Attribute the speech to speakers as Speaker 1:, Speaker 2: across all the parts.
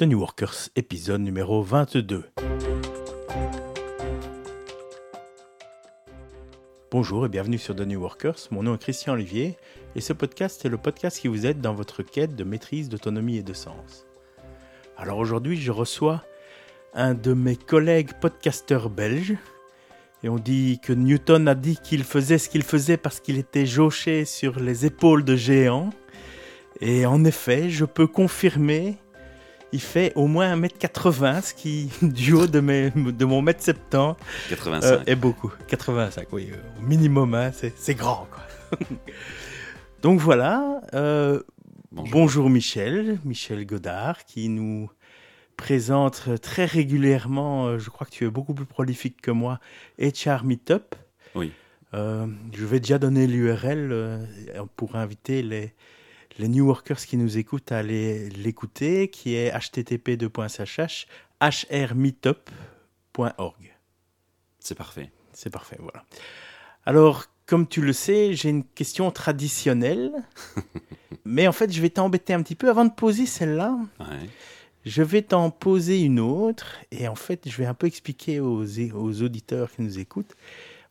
Speaker 1: The New Workers, épisode numéro 22. Bonjour et bienvenue sur The New Workers. Mon nom est Christian Olivier et ce podcast est le podcast qui vous aide dans votre quête de maîtrise, d'autonomie et de sens. Alors aujourd'hui, je reçois un de mes collègues podcasteurs belges. Et on dit que Newton a dit qu'il faisait ce qu'il faisait parce qu'il était jauché sur les épaules de géants. Et en effet, je peux confirmer il fait au moins 1m80, ce qui, du haut de, mes, de mon 1m70,
Speaker 2: 85.
Speaker 1: euh, est beaucoup. 85, oui, euh, au minimum, hein, c'est grand. Quoi. Donc voilà, euh,
Speaker 2: Bonjour.
Speaker 1: bonjour Michel, Michel Godard, qui nous présente très régulièrement, euh, je crois que tu es beaucoup plus prolifique que moi, HR Meetup.
Speaker 2: Oui.
Speaker 1: Euh, je vais déjà donner l'URL pour inviter les, les New Workers qui nous écoutent à aller l'écouter, qui est http://hrmeetup.org.
Speaker 2: C'est parfait.
Speaker 1: C'est parfait, voilà. Alors, comme tu le sais, j'ai une question traditionnelle, mais en fait, je vais t'embêter un petit peu avant de poser celle-là.
Speaker 2: Ouais.
Speaker 1: Je vais t'en poser une autre et en fait, je vais un peu expliquer aux, aux auditeurs qui nous écoutent.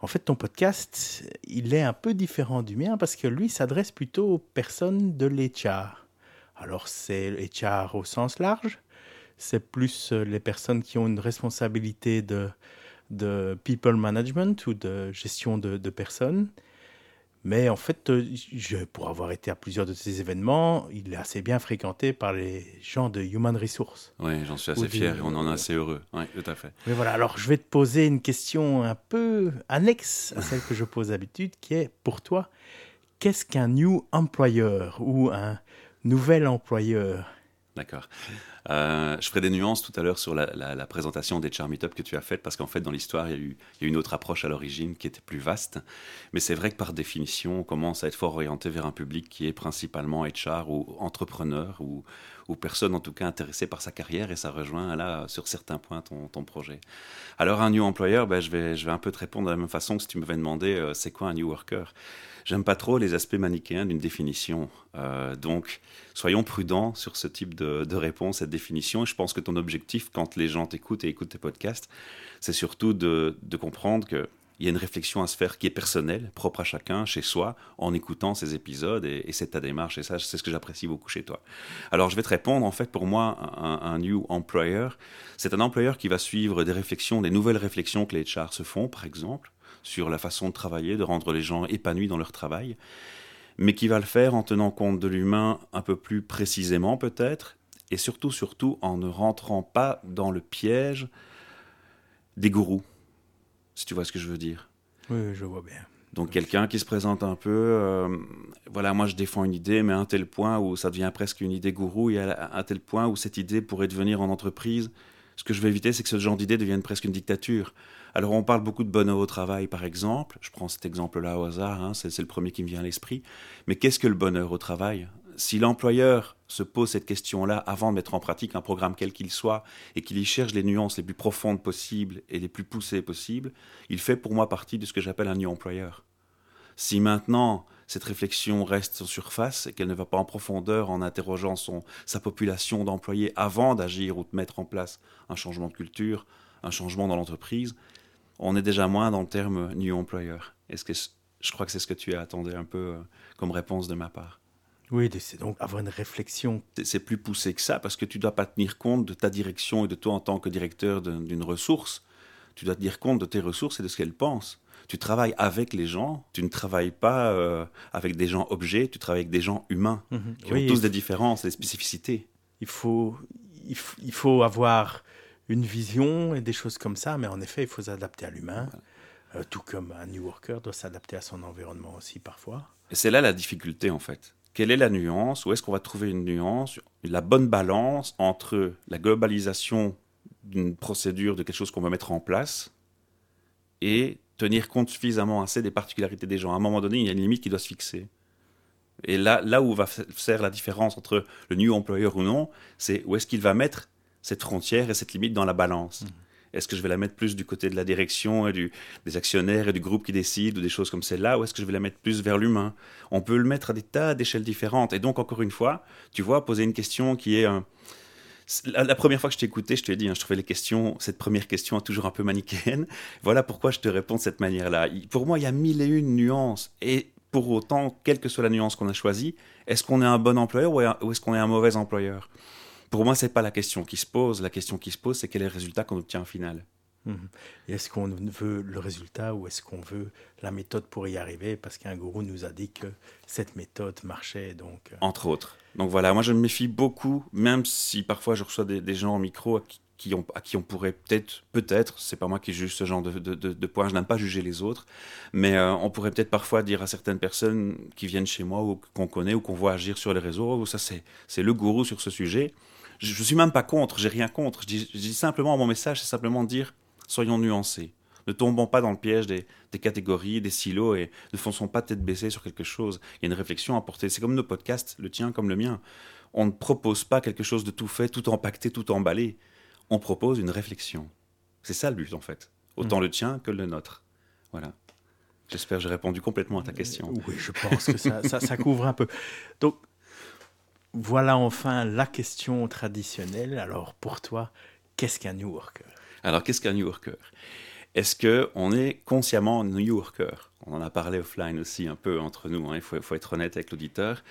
Speaker 1: En fait, ton podcast, il est un peu différent du mien parce que lui s'adresse plutôt aux personnes de l'HR. Alors, c'est HR au sens large, c'est plus euh, les personnes qui ont une responsabilité de, de people management ou de gestion de personnes. Mais en fait, euh, je, pour avoir été à plusieurs de ces événements, il est assez bien fréquenté par les gens de Human Resources.
Speaker 2: Oui, j'en suis assez fier et on en est assez heureux. Oui, tout à fait.
Speaker 1: Mais voilà, alors je vais te poser une question un peu annexe à celle que je pose d'habitude, qui est pour toi, qu'est-ce qu'un new employer ou un nouvel employeur?
Speaker 2: D'accord. Euh, je ferai des nuances tout à l'heure sur la, présentation des Char Meetup que tu as faite, parce qu'en fait, dans l'histoire, il, il y a eu une autre approche à l'origine qui était plus vaste. Mais c'est vrai que par définition, on commence à être fort orienté vers un public qui est principalement HR ou entrepreneur ou, ou personne en tout cas intéressée par sa carrière, et ça rejoint là, sur certains points, ton, ton projet. Alors, un new employer, ben, je, vais, je vais un peu te répondre de la même façon que si tu m'avais demandé euh, c'est quoi un new worker? J'aime pas trop les aspects manichéens d'une définition. Euh, donc, soyons prudents sur ce type de, de réponse, cette définition. Je pense que ton objectif, quand les gens t'écoutent et écoutent tes podcasts, c'est surtout de, comprendre qu'il y a une réflexion à se faire qui est personnelle, propre à chacun, chez soi, en écoutant ces épisodes. Et, et c'est ta démarche. Et ça, c'est ce que j'apprécie beaucoup chez toi. Alors, je vais te répondre. En fait, pour moi, un, un new employer, c'est un employeur qui va suivre des réflexions, des nouvelles réflexions que les HR se font, par exemple, sur la façon de travailler, de rendre les gens épanouis dans leur travail mais qui va le faire en tenant compte de l'humain un peu plus précisément peut-être, et surtout, surtout en ne rentrant pas dans le piège des gourous, si tu vois ce que je veux dire.
Speaker 1: Oui, je vois bien.
Speaker 2: Donc quelqu'un qui se présente un peu, euh, voilà, moi je défends une idée, mais à un tel point où ça devient presque une idée gourou, et à un tel point où cette idée pourrait devenir en entreprise, ce que je veux éviter, c'est que ce genre d'idée devienne presque une dictature. Alors on parle beaucoup de bonheur au travail, par exemple, je prends cet exemple-là au hasard, hein, c'est c'est le premier qui me vient à l'esprit, mais qu'est-ce que le bonheur au travail? Si l'employeur se pose cette question-là avant de mettre en pratique un programme quel qu'il soit, et qu'il y cherche les nuances les plus profondes possibles et les plus poussées possibles, il fait pour moi partie de ce que j'appelle un new employeur. Si maintenant cette réflexion reste en surface et qu'elle ne va pas en profondeur en interrogeant son, sa population d'employés avant d'agir ou de mettre en place un changement de culture, un changement dans l'entreprise, on est déjà moins dans le terme new employer. Est-ce que je crois que c'est ce que tu attendais un peu euh, comme réponse de ma part.
Speaker 1: Oui, c'est donc avoir une réflexion.
Speaker 2: C'est- plus poussé que ça parce que tu dois pas tenir compte de ta direction et de toi en tant que directeur d'un- d'une ressource. Tu dois tenir compte de tes ressources et de ce qu'elles pensent. Tu travailles avec les gens, tu ne travailles pas euh, avec des gens objets, tu travailles avec des gens humains qui
Speaker 1: Oui,
Speaker 2: ont tous des différences, des spécificités.
Speaker 1: il faut, il, faut avoir une vision et des choses comme ça, mais en effet, il faut s'adapter à l'humain. Euh, tout comme un new worker doit s'adapter à son environnement aussi parfois.
Speaker 2: Et c'est là la difficulté en fait. Quelle est la nuance Où est-ce qu'on va trouver une nuance La bonne balance entre la globalisation d'une procédure, de quelque chose qu'on va mettre en place, et tenir compte suffisamment assez des particularités des gens. À un moment donné, il y a une limite qui doit se fixer. Et là, là où va fa- faire la différence entre le new employeur ou non, c'est où est-ce qu'il va mettre cette frontière et cette limite dans la balance. Est-ce que je vais la mettre plus du côté de la direction et des actionnaires et du groupe qui décide ou des choses comme celle-là, ou est-ce que je vais la mettre plus vers l'humain? On peut le mettre à des tas d'échelles différentes. Et donc, encore une fois, tu vois, poser une question qui est... euh, la, première fois que je t'ai écouté, je te l'ai dit, hein, je trouvais les questions, cette première question toujours un peu manichéenne. Voilà pourquoi je te réponds de cette manière-là. Pour moi, il y a mille et une nuances. Et pour autant, quelle que soit la nuance qu'on a choisie, est-ce qu'on est un bon employeur ou est-ce qu'on est un mauvais employeur? Pour moi, ce n'est pas la question qui se pose. La question qui se pose, c'est quel est le résultat qu'on obtient au final.
Speaker 1: Mhm. Est-ce qu'on veut le résultat ou est-ce qu'on veut la méthode pour y arriver? Parce qu'un gourou nous a dit que cette méthode marchait. Donc...
Speaker 2: Euh. Entre autres. Donc voilà, moi je me méfie beaucoup, même si parfois je reçois des, gens en micro à qui, on, à qui on pourrait peut-être, peut-être, c'est pas moi qui juge ce genre de, de, de, points, je n'aime pas juger les autres, mais euh, on pourrait peut-être parfois dire à certaines personnes qui viennent chez moi ou qu'on connaît ou qu'on voit agir sur les réseaux, oh, ça c'est le gourou sur ce sujet. Je, ne suis même pas contre, j'ai rien contre. Je dis, je dis simplement, mon message, c'est simplement de dire soyons nuancés. Ne tombons pas dans le piège des, catégories, des silos et ne fonçons pas tête baissée sur quelque chose. Il y a une réflexion à porter. C'est comme nos podcasts, le tien comme le mien. On ne propose pas quelque chose de tout fait, tout empaqueté, tout emballé. On propose une réflexion. C'est ça le but en fait. Autant mm. le tien que le nôtre. Voilà. J'espère que j'ai répondu complètement à ta question.
Speaker 1: Oui, je pense que ça, ça couvre un peu. Donc, voilà enfin la question traditionnelle. Alors, pour toi, qu'est-ce qu'un New Worker
Speaker 2: alors, qu'est-ce qu'un New Worker Est-ce qu'on est consciemment New Worker On en a parlé offline aussi un peu entre nous, hein, il faut, être honnête avec l'auditeur.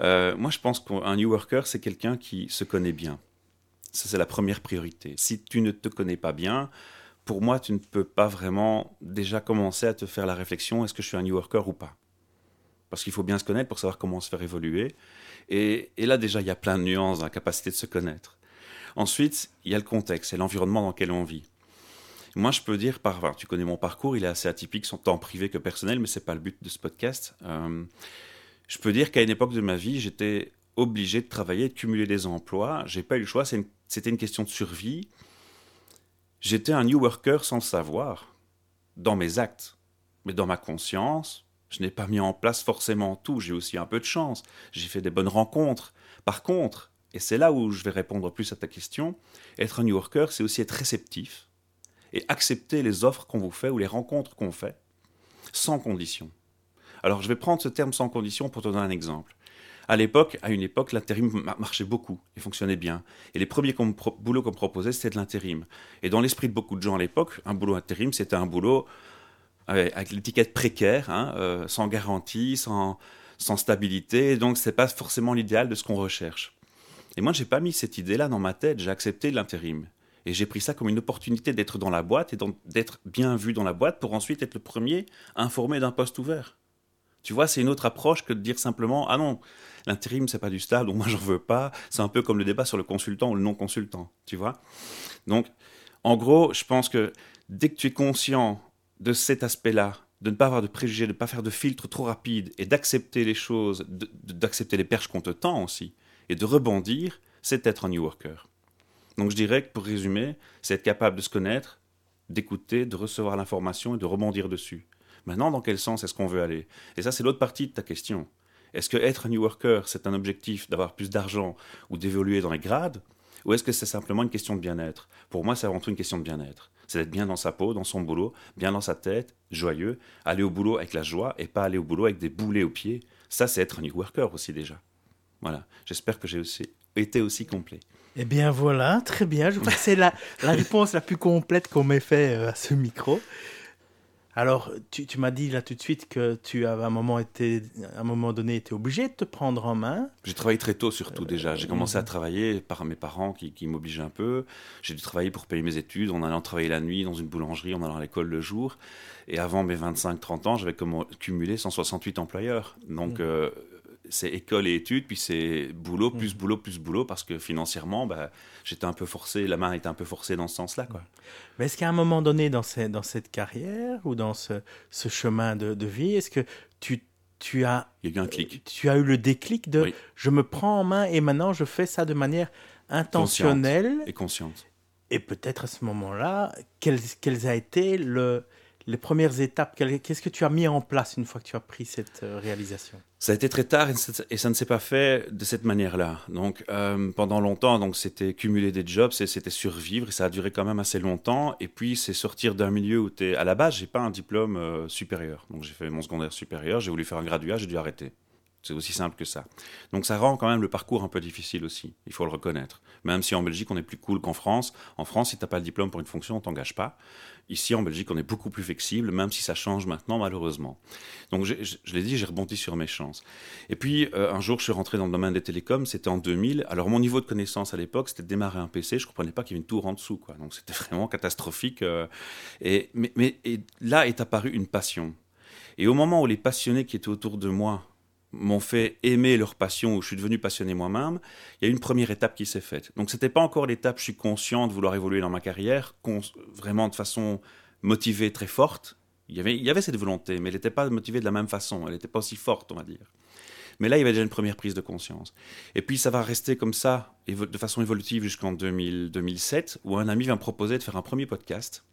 Speaker 2: Euh, moi, je pense qu'un New Worker, c'est quelqu'un qui se connaît bien. Ça, c'est la première priorité. Si tu ne te connais pas bien, pour moi, tu ne peux pas vraiment déjà commencer à te faire la réflexion est-ce que je suis un New Worker ou pas? Parce qu'il faut bien se connaître pour savoir comment se faire évoluer. Et, là, déjà, il y a plein de nuances dans la capacité de se connaître. Ensuite, il y a le contexte et l'environnement dans lequel on vit. Moi, je peux dire, par, tu connais mon parcours, il est assez atypique, tant privé que personnel, mais ce n'est pas le but de ce podcast. Euh, je peux dire qu'à une époque de ma vie, j'étais obligé de travailler, de cumuler des emplois. J'ai pas eu le choix, c'était une question de survie. J'étais un new worker sans le savoir, dans mes actes, mais dans ma conscience, je n'ai pas mis en place forcément tout. J'ai aussi un peu de chance. J'ai fait des bonnes rencontres. Par contre, et c'est là où je vais répondre plus à ta question, être un New Worker, c'est aussi être réceptif et accepter les offres qu'on vous fait ou les rencontres qu'on fait sans condition. Alors je vais prendre ce terme sans condition pour te donner un exemple. À l'époque, à une époque, l'intérim marchait beaucoup et fonctionnait bien. Et les premiers boulots qu'on proposait, c'était de l'intérim. Et dans l'esprit de beaucoup de gens à l'époque, un boulot intérim, c'était un boulot avec, l'étiquette précaire, hein, euh, sans garantie, sans, stabilité. Donc, ce n'est pas forcément l'idéal de ce qu'on recherche. Et moi, j'ai pas mis cette idée-là dans ma tête, j'ai accepté l'intérim. Et j'ai pris ça comme une opportunité d'être dans la boîte et d'être bien vu dans la boîte pour ensuite être le premier informé d'un poste ouvert. Tu vois, c'est une autre approche que de dire simplement Ah non, l'intérim, c'est pas du stable, donc moi, j'en veux pas. C'est un peu comme le débat sur le consultant ou le non-consultant. Tu vois Donc, en gros, je pense que dès que tu es conscient de cet aspect-là, de ne pas avoir de préjugés, de ne pas faire de filtre trop rapide et d'accepter les choses, d'accepter les perches qu'on te tend aussi, et de rebondir, c'est être un New Worker. Donc je dirais que pour résumer, c'est être capable de se connaître, d'écouter, de recevoir l'information et de rebondir dessus. Maintenant, dans quel sens est-ce qu'on veut aller? Et ça, c'est l'autre partie de ta question. Est-ce que être un New Worker, c'est un objectif d'avoir plus d'argent ou d'évoluer dans les grades? Ou est-ce que c'est simplement une question de bien-être? Pour moi, c'est avant tout une question de bien-être. C'est d'être bien dans sa peau, dans son boulot, bien dans sa tête, joyeux, aller au boulot avec la joie et pas aller au boulot avec des boulets aux pieds. Ça, c'est être un New Worker aussi déjà. Voilà, j'espère que j'ai aussi été aussi complet.
Speaker 1: Eh bien voilà, très bien. Je crois que c'est la, la réponse la plus complète qu'on m'ait fait euh, à ce micro. Alors, tu, tu m'as dit là tout de suite que tu avais à un moment, été, à un moment donné été obligé de te prendre en main.
Speaker 2: J'ai travaillé très tôt surtout déjà. J'ai commencé à travailler par mes parents qui, qui m'obligeaient un peu. J'ai dû travailler pour payer mes études en allant travailler la nuit dans une boulangerie, en allant à l'école le jour. Et avant mes 25-30 ans, j'avais cumulé 168 employeurs. Donc, mmh. euh, c'est école et études, puis c'est boulot, mm. plus boulot, plus boulot, parce que financièrement, bah, j'étais un peu forcé, la main était un peu forcée dans ce sens-là. Quoi.
Speaker 1: Mais est-ce qu'à un moment donné dans, dans cette carrière ou dans ce, chemin de, vie, est-ce que tu, tu as...
Speaker 2: Il y a eu un clic.
Speaker 1: Tu as eu le déclic de je me prends en main et maintenant je fais ça de manière intentionnelle.
Speaker 2: et consciente.
Speaker 1: Et peut-être à ce moment-là, quels, quels a été le les premières étapes, qu'est-ce que tu as mis en place une fois que tu as pris cette euh, réalisation?
Speaker 2: Ça a été très tard et ça ne s'est pas fait de cette manière-là. Donc euh, pendant longtemps, donc c'était cumuler des jobs, c'était survivre et ça a duré quand même assez longtemps. Et puis c'est sortir d'un milieu où tu es à la base, j'ai pas un diplôme euh, supérieur. Donc j'ai fait mon secondaire supérieur, j'ai voulu faire un graduat, j'ai dû arrêter. C'est aussi simple que ça. Donc ça rend quand même le parcours un peu difficile aussi, il faut le reconnaître. Même si en Belgique on est plus cool qu'en France. En France, si tu n'as pas le diplôme pour une fonction, on t'engage pas. Ici en Belgique, on est beaucoup plus flexible, même si ça change maintenant malheureusement. Donc je, l'ai dit, j'ai rebondi sur mes chances. Et puis euh, un jour, je suis rentré dans le domaine des télécoms, c'était en 2000. Alors mon niveau de connaissance à l'époque, c'était de démarrer un PC, je comprenais pas qu'il y avait une tour en dessous. Donc c'était vraiment catastrophique. Euh. mais et là est apparue une passion. Et au moment où les passionnés qui étaient autour de moi m'ont fait aimer leur passion, où je suis devenu passionné moi-même, il y a une première étape qui s'est faite. Donc ce n'était pas encore l'étape, je suis conscient de vouloir évoluer dans ma carrière, vraiment de façon motivée, très forte. Il y avait, il y avait cette volonté, mais elle n'était pas motivée de la même façon, elle n'était pas aussi forte, on va dire. Mais là, il y avait déjà une première prise de conscience. Et puis, ça va rester comme ça, de façon évolutive jusqu'en 2007, où un ami vient me proposer de faire un premier podcast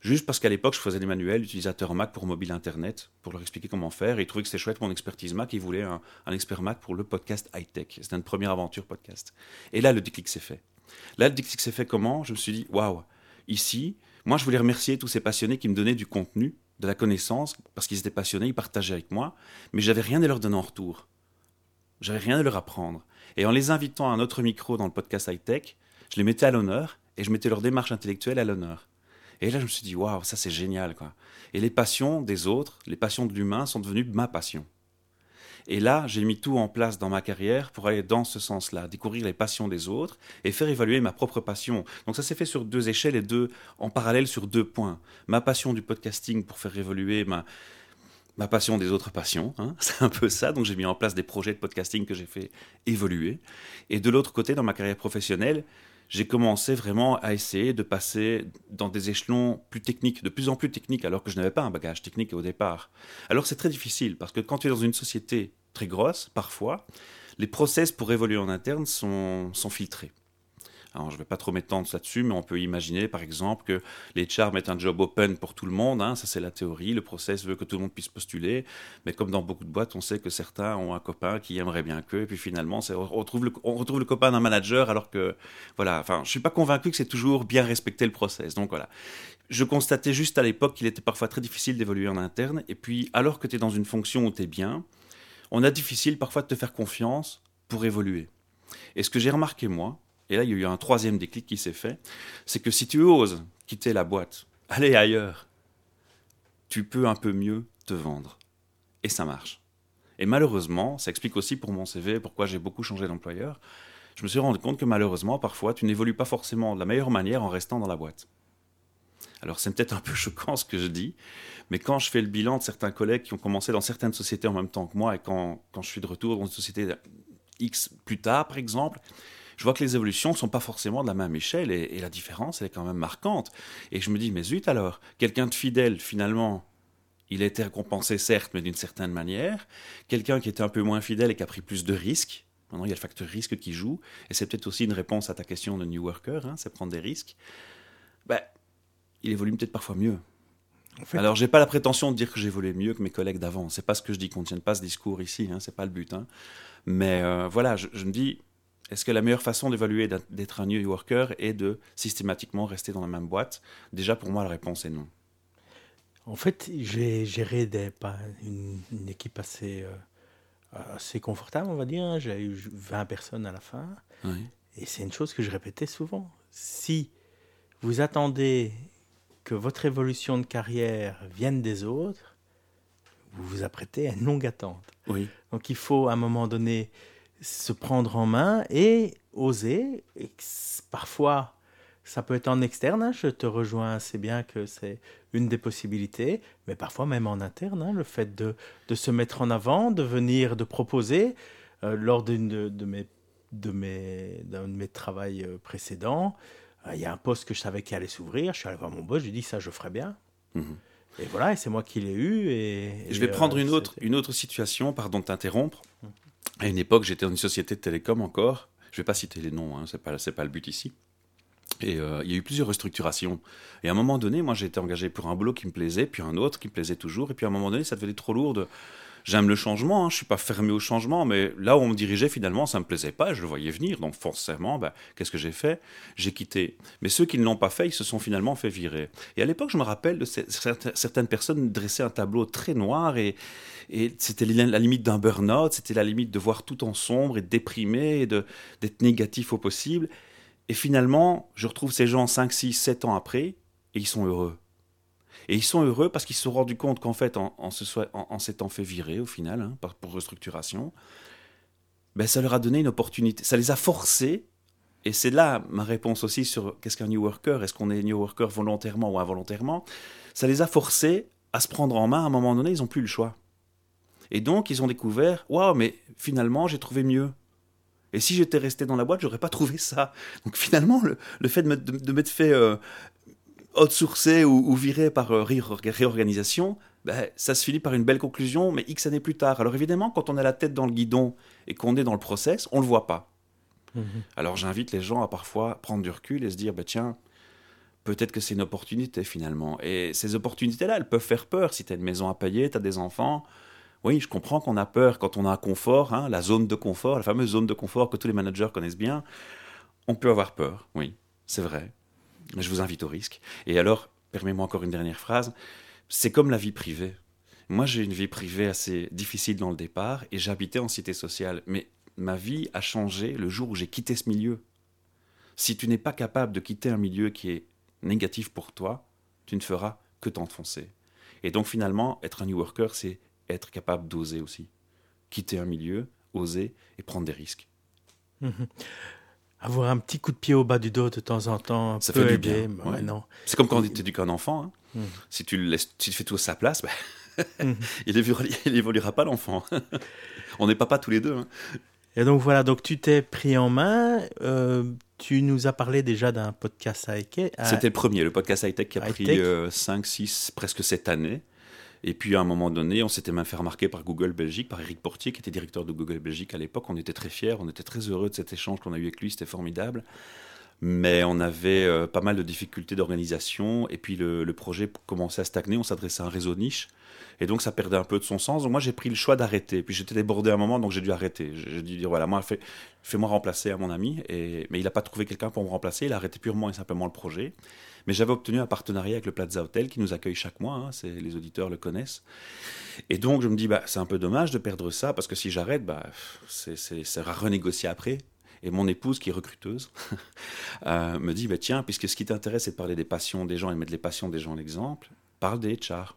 Speaker 2: juste parce qu'à l'époque, je faisais des manuels utilisateurs Mac pour mobile Internet, pour leur expliquer comment faire. Et ils trouvaient que c'était chouette mon expertise Mac. Ils voulaient un, expert Mac pour le podcast high-tech. C'était une première aventure podcast. Et là, le déclic s'est fait. Là, le déclic s'est fait comment? Je me suis dit, waouh, ici, moi, je voulais remercier tous ces passionnés qui me donnaient du contenu, de la connaissance, parce qu'ils étaient passionnés, ils partageaient avec moi, mais j'avais rien à leur donner en retour. J'avais rien à leur apprendre. Et en les invitant à un autre micro dans le podcast high-tech, je les mettais à l'honneur et je mettais leur démarche intellectuelle à l'honneur. Et là, je me suis dit, waouh, ça c'est génial, quoi. Et les passions des autres, les passions de l'humain sont devenues ma passion. Et là, j'ai mis tout en place dans ma carrière pour aller dans ce sens-là, découvrir les passions des autres et faire évaluer ma propre passion. Donc ça s'est fait sur deux échelles et deux en parallèle sur deux points. Ma passion du podcasting pour faire évoluer ma, ma passion des autres passions. Hein. C'est un peu ça. Donc j'ai mis en place des projets de podcasting que j'ai fait évoluer. Et de l'autre côté, dans ma carrière professionnelle, j'ai commencé vraiment à essayer de passer dans des échelons plus techniques, de plus en plus techniques, alors que je n'avais pas un bagage technique au départ. Alors c'est très difficile, parce que quand tu es dans une société très grosse, parfois, les process pour évoluer en interne sont, sont filtrés. Je ne vais pas trop m'étendre là-dessus, mais on peut imaginer, par exemple, que les chars mettent un job open pour tout le monde. Hein, ça, c'est la théorie. Le process veut que tout le monde puisse postuler. Mais comme dans beaucoup de boîtes, on sait que certains ont un copain qui aimerait bien qu'eux. Et puis finalement, on retrouve, le, on retrouve le copain d'un manager, alors que, voilà, enfin, je suis pas convaincu que c'est toujours bien respecter le process. Donc voilà. Je constatais juste à l'époque qu'il était parfois très difficile d'évoluer en interne. Et puis, alors que tu es dans une fonction où tu es bien, on a difficile parfois de te faire confiance pour évoluer. Et ce que j'ai remarqué, moi, et là il y a eu un troisième déclic qui s'est fait, c'est que si tu oses quitter la boîte, aller ailleurs, tu peux un peu mieux te vendre. Et ça marche. Et malheureusement, ça explique aussi pour mon CV pourquoi j'ai beaucoup changé d'employeur. Je me suis rendu compte que malheureusement, parfois, tu n'évolues pas forcément de la meilleure manière en restant dans la boîte. Alors c'est peut-être un peu choquant ce que je dis, mais quand je fais le bilan de certains collègues qui ont commencé dans certaines sociétés en même temps que moi, et quand, je suis de retour dans une société X plus tard, par exemple, je vois que les évolutions ne sont pas forcément de la même échelle et, la différence, elle est quand même marquante. Et je me dis, mais zut alors, quelqu'un de fidèle, finalement, il a été récompensé, certes, mais d'une certaine manière. Quelqu'un qui était un peu moins fidèle et qui a pris plus de risques. Maintenant, il y a le facteur risque qui joue. Et c'est peut-être aussi une réponse à ta question de New Worker, hein, c'est prendre des risques. Ben, il évolue peut-être parfois mieux. En fait... Alors, j'ai pas la prétention de dire que j'évolue mieux que mes collègues d'avant. C'est pas ce que je dis, qu'on ne tienne pas ce discours ici, hein, c'est pas le but. Hein. Mais euh, voilà, je, me dis, est-ce que la meilleure façon d'évaluer d'être un New Worker est de systématiquement rester dans la même boîte? Déjà, pour moi, la réponse est non.
Speaker 1: En fait, j'ai géré des, une, équipe assez, euh, assez confortable, on va dire. Hein. J'ai eu 20 personnes à la fin. Et c'est une chose que je répétais souvent. Si vous attendez que votre évolution de carrière vienne des autres, vous vous apprêtez à une longue attente.
Speaker 2: Oui.
Speaker 1: Donc il faut à un moment donné se prendre en main et oser. Et parfois, ça peut être en externe, hein, je te rejoins assez bien que c'est une des possibilités, mais parfois même en interne, hein, le fait de, de, se mettre en avant, de venir, de proposer. Euh, lors d'une de, de, mes, de, mes, d'un de mes travaux euh, précédents, euh, il y a un poste que je savais qui allait s'ouvrir, je suis allé voir mon boss, je lui ai dit ça je ferai bien. Mhm. Et voilà, et c'est moi qui l'ai eu. Et,
Speaker 2: je vais prendre une, autre, une autre situation, pardon de t'interrompre. Mhm. À une époque, j'étais dans une société de télécom encore. Je ne vais pas citer les noms, hein, ce n'est pas, le but ici. Et euh, il y a eu plusieurs restructurations. Et à un moment donné, moi, j'ai été engagé pour un boulot qui me plaisait, puis un autre qui me plaisait toujours. Et puis à un moment donné, ça devenait trop lourd. J'aime le changement, hein, je suis pas fermé au changement, mais là où on me dirigeait finalement, ça me plaisait pas, je le voyais venir, donc forcément, bah, qu'est-ce que j'ai fait? J'ai quitté. Mais ceux qui ne l'ont pas fait, ils se sont finalement fait virer. Et à l'époque, je me rappelle de certaines personnes dressaient un tableau très noir et, et c'était la limite d'un burn-out, c'était la limite de voir tout en sombre et de déprimé et d'être négatif au possible. Et finalement, je retrouve ces gens 5, 6, 7 ans après et ils sont heureux. Et ils sont heureux parce qu'ils se sont rendus compte qu'en fait, en, en s'étant fait virer au final, hein, pour restructuration, ben, ça leur a donné une opportunité. Ça les a forcés. Et c'est là ma réponse aussi sur qu'est-ce qu'un New Worker? Est-ce qu'on est New Worker volontairement ou involontairement? Ça les a forcés à se prendre en main. À un moment donné, ils n'ont plus le choix. Et donc, ils ont découvert Waouh, mais finalement, j'ai trouvé mieux. Et si j'étais resté dans la boîte, j'aurais pas trouvé ça. Donc finalement, le, fait de m'être fait euh, outsourcer ou, ou virer par euh, réorganisation, ben, ça se finit par une belle conclusion, mais X années plus tard. Alors évidemment, quand on a la tête dans le guidon et qu'on est dans le process, on le voit pas. Mhm. Alors j'invite les gens à parfois prendre du recul et se dire, bah, tiens, peut-être que c'est une opportunité finalement. Et ces opportunités-là, elles peuvent faire peur. Si tu as une maison à payer, tu as des enfants, oui, je comprends qu'on a peur quand on a un confort, hein, la zone de confort, la fameuse zone de confort que tous les managers connaissent bien. On peut avoir peur, oui, c'est vrai. Je vous invite au risque. Et alors, permets-moi encore une dernière phrase. C'est comme la vie privée. Moi, j'ai une vie privée assez difficile dans le départ et j'habitais en cité sociale. Mais ma vie a changé le jour où j'ai quitté ce milieu. Si tu n'es pas capable de quitter un milieu qui est négatif pour toi, tu ne feras que t'enfoncer. Et donc finalement, être un new worker, c'est être capable d'oser aussi. Quitter un milieu, oser et prendre des risques.
Speaker 1: Mhm. Avoir un petit coup de pied au bas du dos de temps en temps,
Speaker 2: ça fait du bien. non. C'est comme quand tu éduques un enfant. Hein. Mhm. Si tu le laisses, tu fais tout à sa place, mhm. il n'évoluera pas l'enfant. On n'est pas tous les deux. Hein.
Speaker 1: Et donc voilà, donc tu t'es pris en main. Euh, tu nous as parlé déjà d'un podcast high-tech.
Speaker 2: C'était le premier, le podcast high-tech qui a pris 5, 6, euh, presque 7 années. Et puis à un moment donné, on s'était même fait remarquer par Google Belgique, par Eric Portier, qui était directeur de Google Belgique à l'époque. On était très fiers, on était très heureux de cet échange qu'on a eu avec lui, c'était formidable. Mais on avait euh, pas mal de difficultés d'organisation, et puis le, projet commençait à stagner, on s'adressait à un réseau niche, et donc ça perdait un peu de son sens. Donc moi j'ai pris le choix d'arrêter, puis j'étais débordé à un moment, donc j'ai dû arrêter. J'ai dû dire, voilà, moi fais, fais-moi remplacer à mon ami, mais il n'a pas trouvé quelqu'un pour me remplacer, il a arrêté purement et simplement le projet. Mais j'avais obtenu un partenariat avec le Plaza Hotel qui nous accueille chaque mois, hein, les auditeurs le connaissent. Et donc je me dis, bah, c'est un peu dommage de perdre ça, parce que si j'arrête, bah, c'est, va renégocier après. Et mon épouse, qui est recruteuse, euh, me dit, bah, tiens, puisque ce qui t'intéresse, c'est de parler des passions des gens et mettre les passions des gens en exemple, parle des HR.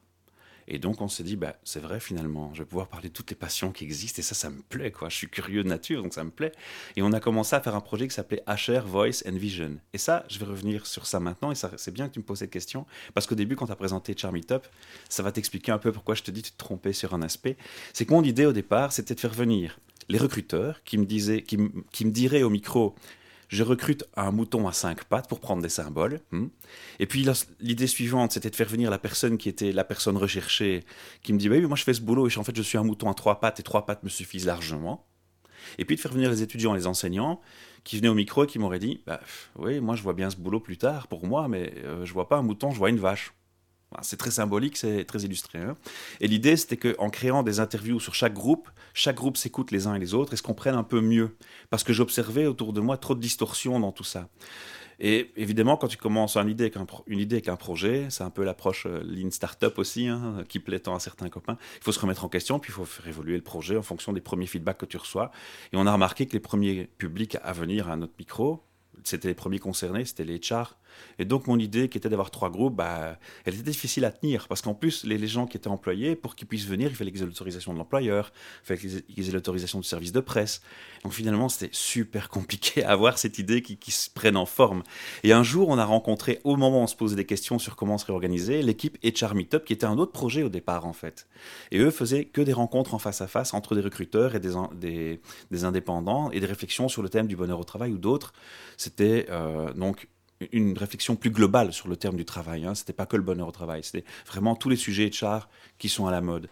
Speaker 2: Et donc on s'est dit, bah, c'est vrai finalement, je vais pouvoir parler de toutes les passions qui existent et ça, ça me plaît, quoi. Je suis curieux de nature, donc ça me plaît. Et on a commencé à faire un projet qui s'appelait HR Voice and Vision. Et ça, je vais revenir sur ça maintenant et c'est bien que tu me poses cette question parce qu'au début, quand tu as présenté Charmy Top, ça va t'expliquer un peu pourquoi je te dis de te tromper sur un aspect. C'est que mon idée au départ, c'était de faire venir les recruteurs qui me, disaient, qui qui me diraient au micro je recrute un mouton à cinq pattes pour prendre des symboles. Hmm. Et puis l'idée suivante, c'était de faire venir la personne qui était la personne recherchée, qui me dit, bah oui, moi je fais ce boulot et en fait je suis un mouton à trois pattes et trois pattes me suffisent largement. Et puis de faire venir les étudiants, les enseignants, qui venaient au micro et qui m'auraient dit, bah, oui, moi je vois bien ce boulot plus tard pour moi, mais euh, je vois pas un mouton, je vois une vache. C'est très symbolique, c'est très illustré. Hein. et l'idée, c'était qu'en créant des interviews sur chaque groupe, chaque groupe s'écoute les uns et les autres et se comprenne un peu mieux? Parce que j'observais autour de moi trop de distorsions dans tout ça. Et évidemment, quand tu commences une idée avec un, une idée avec un projet, c'est un peu l'approche euh, Lean Startup aussi, hein, qui plaît tant à certains copains. Il faut se remettre en question, puis il faut faire évoluer le projet en fonction des premiers feedbacks que tu reçois. Et on a remarqué que les premiers publics à venir à notre micro, c'était les premiers concernés, c'était les chars. Et donc mon idée qui était d'avoir trois groupes, bah, elle était difficile à tenir parce qu'en plus les, gens qui étaient employés, pour qu'ils puissent venir, il fallait qu'ils aient l'autorisation de l'employeur, il fallait qu'ils aient l'autorisation du service de presse. Donc finalement c'était super compliqué à avoir cette idée qui, se prenne en forme. Et un jour on a rencontré, au moment où on se posait des questions sur comment se réorganiser, l'équipe HR Meetup qui était un autre projet au départ en fait. Et eux faisaient que des rencontres en face à face entre des recruteurs et des, des, des indépendants et des réflexions sur le thème du bonheur au travail ou d'autres. C'était euh, donc une réflexion plus globale sur le terme du travail. Hein. Ce n'était pas que le bonheur au travail, c'était vraiment tous les sujets HR qui sont à la mode.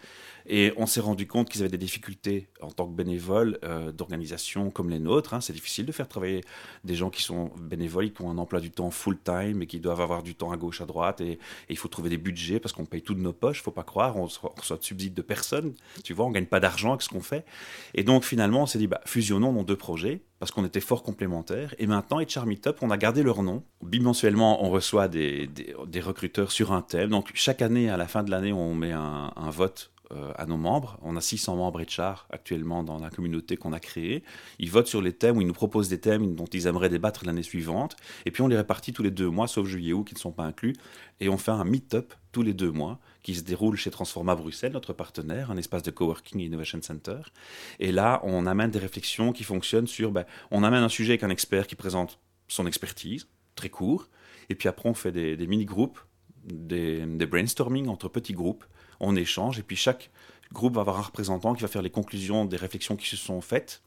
Speaker 2: Et on s'est rendu compte qu'ils avaient des difficultés en tant que bénévoles euh, d'organisation comme les nôtres. Hein. C'est difficile de faire travailler des gens qui sont bénévoles, qui ont un emploi du temps full-time et qui doivent avoir du temps à gauche, à droite. Et, il faut trouver des budgets parce qu'on paye tout de nos poches, faut pas croire. On reçoit de subsides de personne. Tu vois, on gagne pas d'argent avec ce qu'on fait. Et donc finalement, on s'est dit, bah, fusionnons nos deux projets parce qu'on était fort complémentaires. Et maintenant, HR Meetup, on a gardé leur nom. Bimensuellement, on reçoit des, recruteurs sur un thème. Donc chaque année, à la fin de l'année, on met un vote euh, à nos membres. On a 600 membres HR actuellement dans la communauté qu'on a créée. Ils votent sur les thèmes ou ils nous proposent des thèmes dont ils aimeraient débattre l'année suivante. Et puis on les répartit tous les deux mois, sauf juillet août qui ne sont pas inclus. Et on fait un meet-up tous les deux mois qui se déroule chez Transforma Bruxelles, notre partenaire, un espace de coworking et innovation center. Et là, on amène des réflexions qui fonctionnent sur, ben, on amène un sujet avec un expert qui présente son expertise, très court. Et puis après, on fait des, mini-groupes, des brainstorming entre petits groupes on échange, et puis chaque groupe va avoir un représentant qui va faire les conclusions des réflexions qui se sont faites,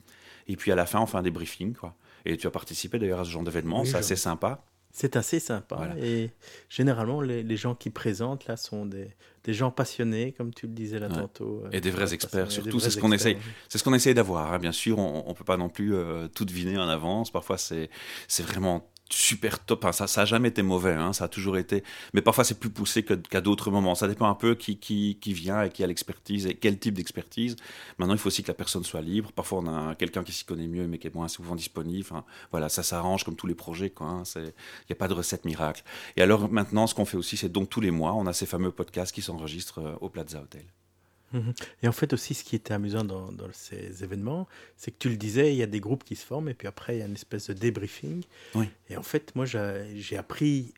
Speaker 2: et puis à la fin, on fait un débriefing. Quoi. Et tu as participé d'ailleurs à ce genre d'événement, c'est assez sympa.
Speaker 1: C'est assez sympa. Et généralement, les, gens qui présentent là sont des, gens passionnés, comme tu le disais là tantôt.
Speaker 2: Euh, et des vrais experts, surtout. C'est ce qu'on essaye, c'est ce qu'on essaye d'avoir. Hein. Bien sûr, on, ne peut pas non plus euh, tout deviner en avance. Parfois, c'est vraiment super top. ça, ça a jamais été mauvais, hein, ça a toujours été. Mais parfois, c'est plus poussé qu'à d'autres moments. Ça dépend un peu qui, qui, qui vient et qui a l'expertise et quel type d'expertise. Maintenant, il faut aussi que la personne soit libre. Parfois, on a quelqu'un qui s'y connaît mieux, mais qui est moins souvent disponible. voilà, ça s'arrange comme tous les projets. Hein. Il n'y a pas de recette miracle. Et alors, maintenant, ce qu'on fait aussi, c'est donc tous les mois, on a ces fameux podcasts qui s'enregistrent euh, au Plaza Hotel.
Speaker 1: Mhm. Et en fait aussi, ce qui était amusant dans, ces événements, c'est que tu le disais, il y a des groupes qui se forment et puis après, il y a une espèce de débriefing.
Speaker 2: Oui.
Speaker 1: Et en fait, moi, j'ai appris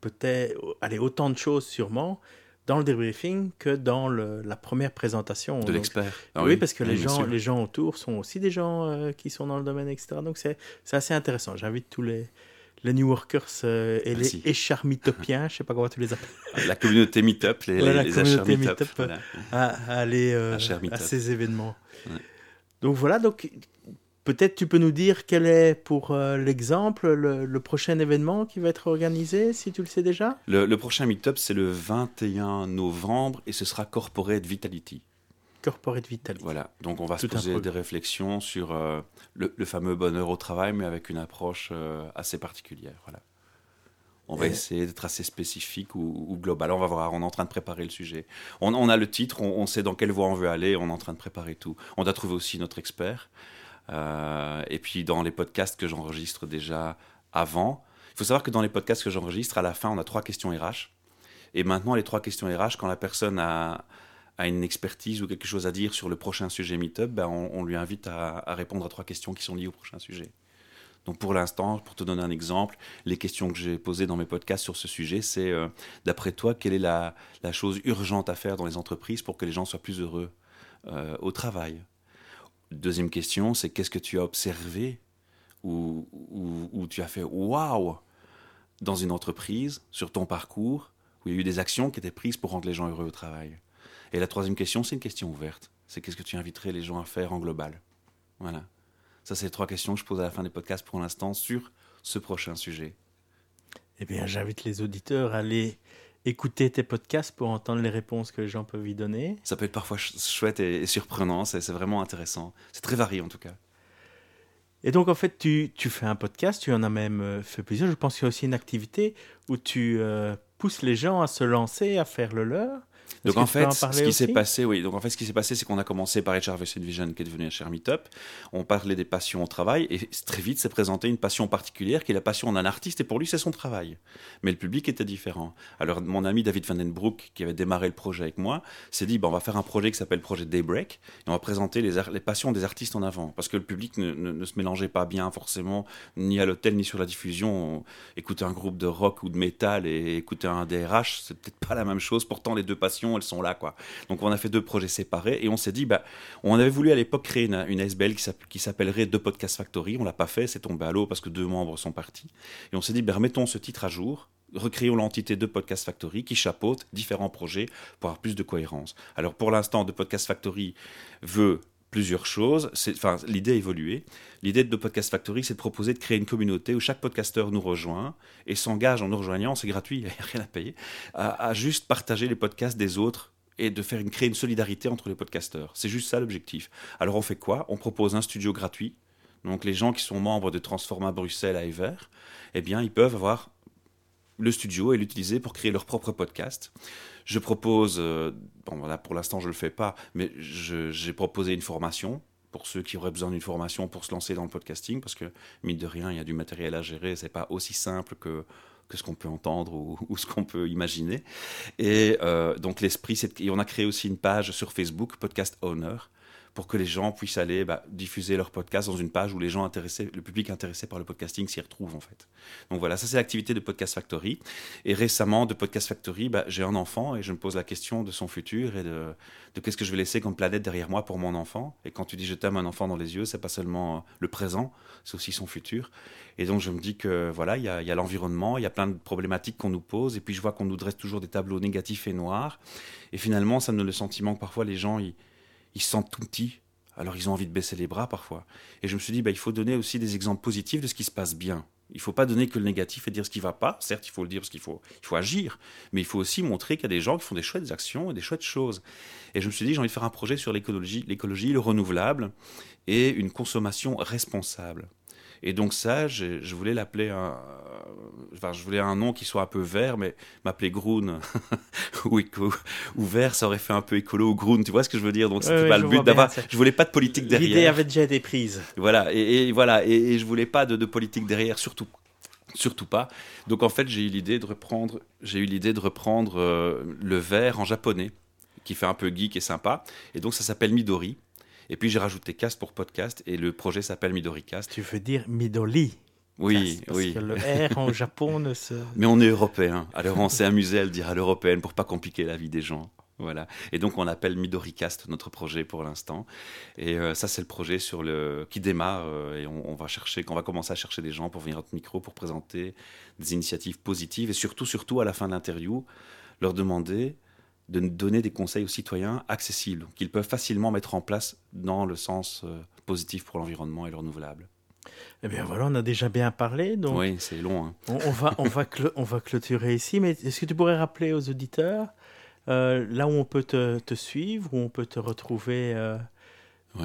Speaker 1: peut-être allez, autant de choses sûrement dans le débriefing que dans la première présentation.
Speaker 2: De l'expert.
Speaker 1: Ah oui, parce que les, gens, les gens autour sont aussi des gens euh, qui sont dans le domaine, etc. Donc c'est assez intéressant. J'invite tous les, les New Workers euh, et les écharmitopiens, je sais pas comment tu les appelles.
Speaker 2: La communauté Meetup, les,
Speaker 1: la communauté Meetup, à, aller euh, à, ces événements. Donc voilà, donc peut-être tu peux nous dire quel est pour euh, l'exemple le, prochain événement qui va être organisé, si tu le sais déjà?
Speaker 2: Le, le prochain Meetup, c'est le 21 novembre et ce sera Corporate Vitality.
Speaker 1: Corporate Vitality.
Speaker 2: Voilà, donc on va se poser des réflexions sur euh, le, fameux bonheur au travail, mais avec une approche euh, assez particulière. Voilà. On va essayer d'être assez spécifique ou, global. On va voir, on est en train de préparer le sujet. On, a le titre, on, sait dans quelle voie on veut aller, on est en train de préparer tout. On doit trouver aussi notre expert. Euh, et puis dans les podcasts que j'enregistre déjà avant, il faut savoir que dans les podcasts que j'enregistre, à la fin, on a trois questions RH. Et maintenant, les trois questions RH, quand la personne a, a une expertise ou quelque chose à dire sur le prochain sujet Meetup, ben on, lui invite à, répondre à trois questions qui sont liées au prochain sujet. Donc pour l'instant, pour te donner un exemple, les questions que j'ai posées dans mes podcasts sur ce sujet, c'est euh, d'après toi, quelle est la, chose urgente à faire dans les entreprises pour que les gens soient plus heureux euh, au travail? Deuxième question, c'est qu'est-ce que tu as observé ou, ou tu as fait waouh dans une entreprise sur ton parcours où il y a eu des actions qui étaient prises pour rendre les gens heureux au travail? Et la troisième question, c'est une question ouverte. C'est qu'est-ce que tu inviterais les gens à faire en global? Voilà. Ça, c'est les trois questions que je pose à la fin des podcasts pour l'instant sur ce prochain sujet.
Speaker 1: Eh bien, j'invite les auditeurs à aller écouter tes podcasts pour entendre les réponses que les gens peuvent y donner.
Speaker 2: Ça peut être parfois chouette et, surprenant, c'est vraiment intéressant. C'est très varié en tout cas.
Speaker 1: Et donc, en fait, tu, tu, fais un podcast, tu en as même euh, fait plusieurs. Je pense qu'il y a aussi une activité où tu euh, pousses les gens à se lancer, à faire le leur.
Speaker 2: Donc en fait, ce qui s'est passé, oui. Donc en fait, ce qui s'est passé, c'est qu'on a commencé par HR Vision, qui est devenu HR Meetup. On parlait des passions au travail, et très vite s'est présenté une passion particulière, qui est la passion d'un artiste, et pour lui, c'est son travail. Mais le public était différent. Alors mon ami David Van Den Broek, qui avait démarré le projet avec moi, s'est dit, on va faire un projet qui s'appelle Projet Daybreak, et on va présenter les, les passions des artistes en avant, parce que le public ne, ne, se mélangeait pas bien forcément, ni à l'hôtel, ni sur la diffusion. Écouter un groupe de rock ou de métal et écouter un DRH, c'est peut-être pas la même chose. Pourtant, les deux passions elles sont là, quoi. Donc on a fait deux projets séparés et on s'est dit, bah, on avait voulu à l'époque créer une, une SBL qui s'appellerait The Podcast Factory. On l'a pas fait, c'est tombé à l'eau parce que deux membres sont partis. Et on s'est dit, bah, remettons ce titre à jour, recréons l'entité de Podcast Factory qui chapeaute différents projets pour avoir plus de cohérence. Alors pour l'instant, The Podcast Factory veut plusieurs choses. Enfin, l'idée a évolué. L'idée de Podcast Factory, c'est de proposer de créer une communauté où chaque podcasteur nous rejoint et s'engage en nous rejoignant, c'est gratuit, il n'y a rien à payer, à, juste partager les podcasts des autres et de faire créer une solidarité entre les podcasteurs. C'est juste ça l'objectif. Alors on fait quoi? On propose un studio gratuit. Donc les gens qui sont membres de Transforma Bruxelles à Ever, eh bien ils peuvent avoir le studio et l'utiliser pour créer leur propre podcast. Je propose, euh, bon voilà, pour l'instant je ne le fais pas, mais j'ai proposé une formation pour ceux qui auraient besoin d'une formation pour se lancer dans le podcasting, parce que mine de rien, il y a du matériel à gérer, c'est pas aussi simple que que ce qu'on peut entendre ou, ce qu'on peut imaginer. Et euh, donc l'esprit, c'est on a créé aussi une page sur Facebook, Podcast Owner, pour que les gens puissent aller bah, diffuser leur podcast dans une page où les gens intéressés, le public intéressé par le podcasting s'y retrouve en fait. Donc voilà, ça c'est l'activité de Podcast Factory. Et récemment, de Podcast Factory, bah, j'ai un enfant et je me pose la question de son futur et de, de qu'est-ce que je vais laisser comme planète derrière moi pour mon enfant. Et quand tu dis je t'aime un enfant dans les yeux, c'est pas seulement le présent, c'est aussi son futur. Et donc je me dis que voilà, il y a, y a l'environnement, il y a plein de problématiques qu'on nous pose, et puis je vois qu'on nous dresse toujours des tableaux négatifs et noirs. Et finalement, ça me donne le sentiment que parfois les gens, ils ils se sentent tout petits. Alors ils ont envie de baisser les bras parfois. Et je me suis dit, bah, il faut donner aussi des exemples positifs de ce qui se passe bien. Il ne faut pas donner que le négatif et dire ce qui ne va pas. Certes, il faut le dire parce qu'il faut, il faut agir. Mais il faut aussi montrer qu'il y a des gens qui font des chouettes actions et des chouettes choses. Et je me suis dit, j'ai envie de faire un projet sur l'écologie, l'écologie, le renouvelable et une consommation responsable. Et donc ça, je voulais l'appeler un, enfin, je voulais un nom qui soit un peu vert, mais m'appeler Groon ou, ou vert, ça aurait fait un peu écolo ou Groon, tu vois ce que je veux dire? Donc c'était pas le but d'avoir. Je voulais pas de politique derrière.
Speaker 1: L'idée avait déjà été prise.
Speaker 2: Voilà, et, voilà, et, je voulais pas de, de politique derrière, surtout surtout pas. Donc en fait, j'ai eu l'idée de reprendre, j'ai eu l'idée de reprendre euh, le vert en japonais, qui fait un peu geek et sympa. Et donc ça s'appelle Midori. Et puis j'ai rajouté cast pour podcast et le projet s'appelle Midori Cast.
Speaker 1: Tu veux dire Midori
Speaker 2: oui,
Speaker 1: parce
Speaker 2: oui.
Speaker 1: Que le R en Japon ne se.
Speaker 2: Mais on est européen. Alors on s'est amusé à le dire à l'européenne pour pas compliquer la vie des gens. Voilà. Et donc on appelle Midoricast notre projet pour l'instant. Et euh, ça c'est le projet sur le qui démarre euh, et on, va chercher, qu'on va commencer à chercher des gens pour venir à notre micro pour présenter des initiatives positives et surtout, surtout à la fin de l'interview, leur demander de donner des conseils aux citoyens accessibles, qu'ils peuvent facilement mettre en place dans le sens euh, positif pour l'environnement et le renouvelable.
Speaker 1: Eh bien voilà, on a déjà bien parlé. Donc
Speaker 2: oui, c'est long. Hein.
Speaker 1: On, va, on, va on va clôturer ici, mais est-ce que tu pourrais rappeler aux auditeurs euh, là où on peut te, te, suivre, où on peut te retrouver euh,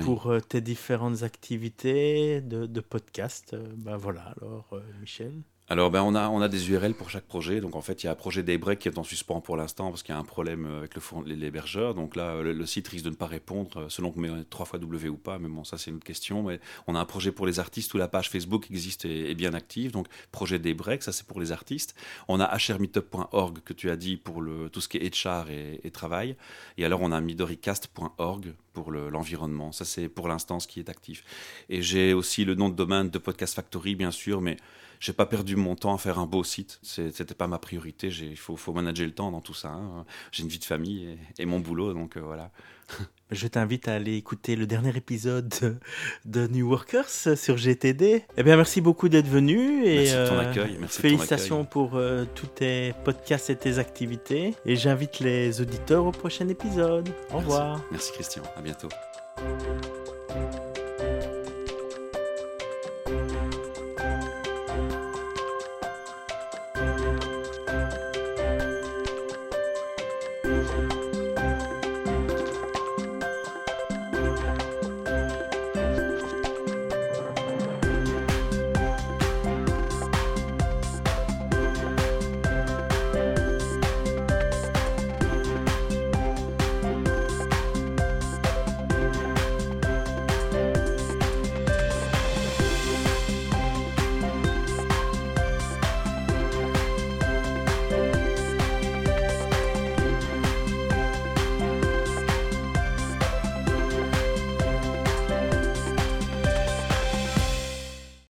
Speaker 1: pour tes différentes activités de, de podcast Ben voilà, alors Michel.
Speaker 2: Alors, ben, on, a, on a des URL pour chaque projet. Donc, en fait, il y a un projet Daybreak qui est en suspens pour l'instant parce qu'il y a un problème avec l'hébergeur. Donc là, le, site risque de ne pas répondre euh, selon que met trois fois W ou pas. Mais bon, ça, c'est une autre question. Mais on a un projet pour les artistes où la page Facebook existe et est bien active. Donc, projet Daybreak, ça, c'est pour les artistes. On a hrmeetup.org que tu as dit pour le, tout ce qui est HR et, et travail. Et alors, on a midoricast.org pour l'environnement. ça, c'est pour l'instant ce qui est actif. Et j'ai aussi le nom de domaine de Podcast Factory, bien sûr, mais j'ai pas perdu mon temps à faire un beau site. C'était pas ma priorité. Il faut, faut, manager le temps dans tout ça. Hein. J'ai une vie de famille et, mon boulot, donc euh, voilà.
Speaker 1: Je t'invite à aller écouter le dernier épisode de New Workers sur GTD. Eh bien, merci beaucoup d'être venu et
Speaker 2: merci de ton euh, accueil. Merci
Speaker 1: félicitations pour euh, tous tes podcasts et tes activités. Et j'invite les auditeurs au prochain épisode. Au revoir.
Speaker 2: Merci Christian. À bientôt.